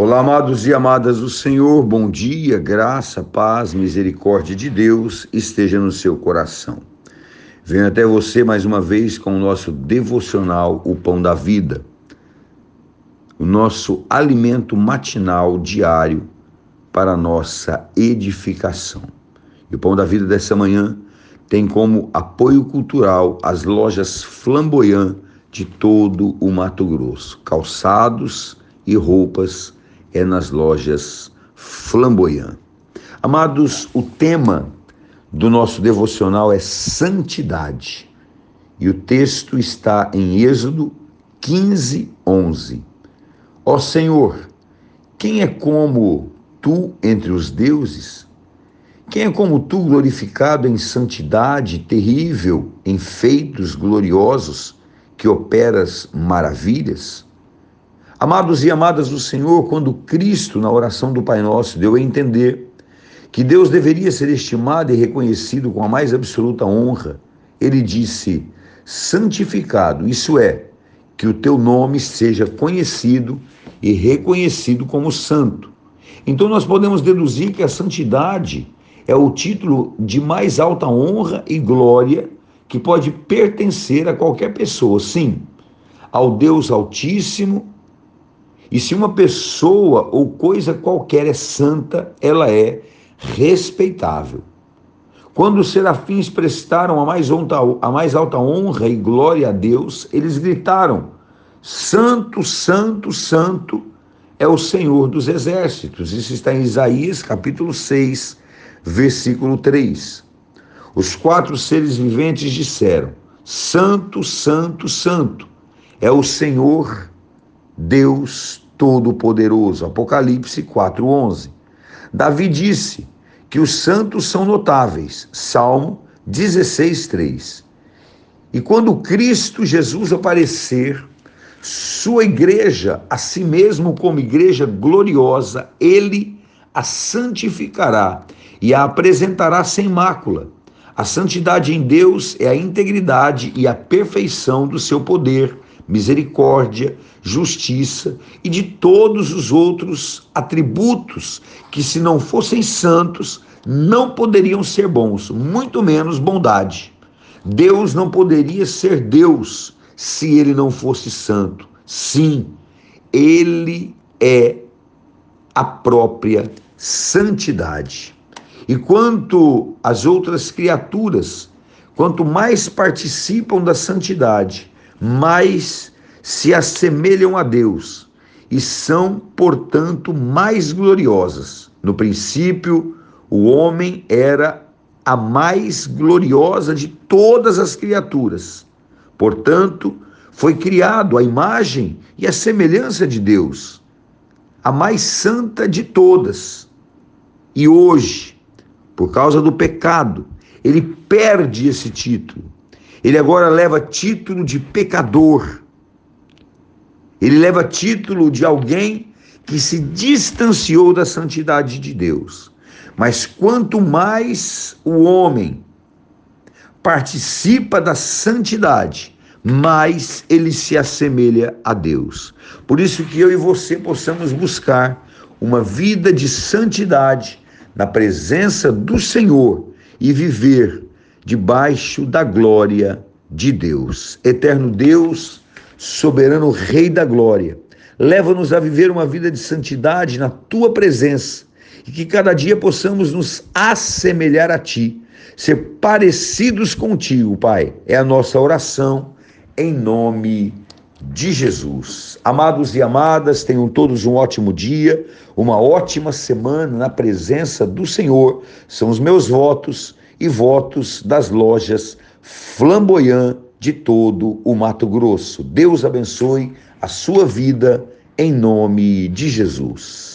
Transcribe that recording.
Olá, amados e amadas do Senhor, bom dia, graça, paz, misericórdia de Deus esteja no seu coração. Venho até você mais uma vez com o nosso devocional, o Pão da Vida, o nosso alimento matinal diário para nossa edificação. E o Pão da Vida dessa manhã tem como apoio cultural as lojas Flamboyant de todo o Mato Grosso, calçados e roupas é nas lojas Flamboyant. Amados, o tema do nosso devocional é santidade. E o texto está em Êxodo 15, 11. Ó Senhor, quem é como tu entre os deuses? Quem é como tu glorificado em santidade terrível, em feitos gloriosos, que operas maravilhas? Amados e amadas do Senhor, quando Cristo, na oração do Pai Nosso, deu a entender que Deus deveria ser estimado e reconhecido com a mais absoluta honra, ele disse: santificado, isso é, que o teu nome seja conhecido e reconhecido como santo. Então nós podemos deduzir que a santidade é o título de mais alta honra e glória que pode pertencer a qualquer pessoa, sim, ao Deus Altíssimo e se uma pessoa ou coisa qualquer é santa, ela é respeitável. Quando os serafins prestaram a mais, alta, a mais alta honra e glória a Deus, eles gritaram: Santo, Santo, Santo é o Senhor dos exércitos. Isso está em Isaías capítulo 6, versículo 3. Os quatro seres viventes disseram: Santo, Santo, Santo é o Senhor Deus Todo-Poderoso. Apocalipse 4:11. Davi disse que os santos são notáveis. Salmo 16:3. E quando Cristo Jesus aparecer, sua igreja, a si mesmo como igreja gloriosa, ele a santificará e a apresentará sem mácula. A santidade em Deus é a integridade e a perfeição do seu poder misericórdia, justiça e de todos os outros atributos que, se não fossem santos, não poderiam ser bons, muito menos bondade. Deus não poderia ser Deus se ele não fosse santo. Sim, ele é a própria santidade. E quanto as outras criaturas, quanto mais participam da santidade, mais se assemelham a Deus e são, portanto, mais gloriosas. No princípio, o homem era a mais gloriosa de todas as criaturas. Portanto, foi criado à imagem e à semelhança de Deus, a mais santa de todas. E hoje, por causa do pecado, ele perde esse título ele agora leva título de pecador. Ele leva título de alguém que se distanciou da santidade de Deus. Mas quanto mais o homem participa da santidade, mais ele se assemelha a Deus. Por isso que eu e você possamos buscar uma vida de santidade na presença do Senhor e viver debaixo da glória de Deus. Eterno Deus, soberano Rei da glória, leva-nos a viver uma vida de santidade na tua presença e que cada dia possamos nos assemelhar a ti, ser parecidos contigo, Pai. É a nossa oração em nome de Jesus. Amados e amadas, tenham todos um ótimo dia, uma ótima semana na presença do Senhor. São os meus votos e votos das lojas Flamboyant de todo o Mato Grosso. Deus abençoe a sua vida em nome de Jesus.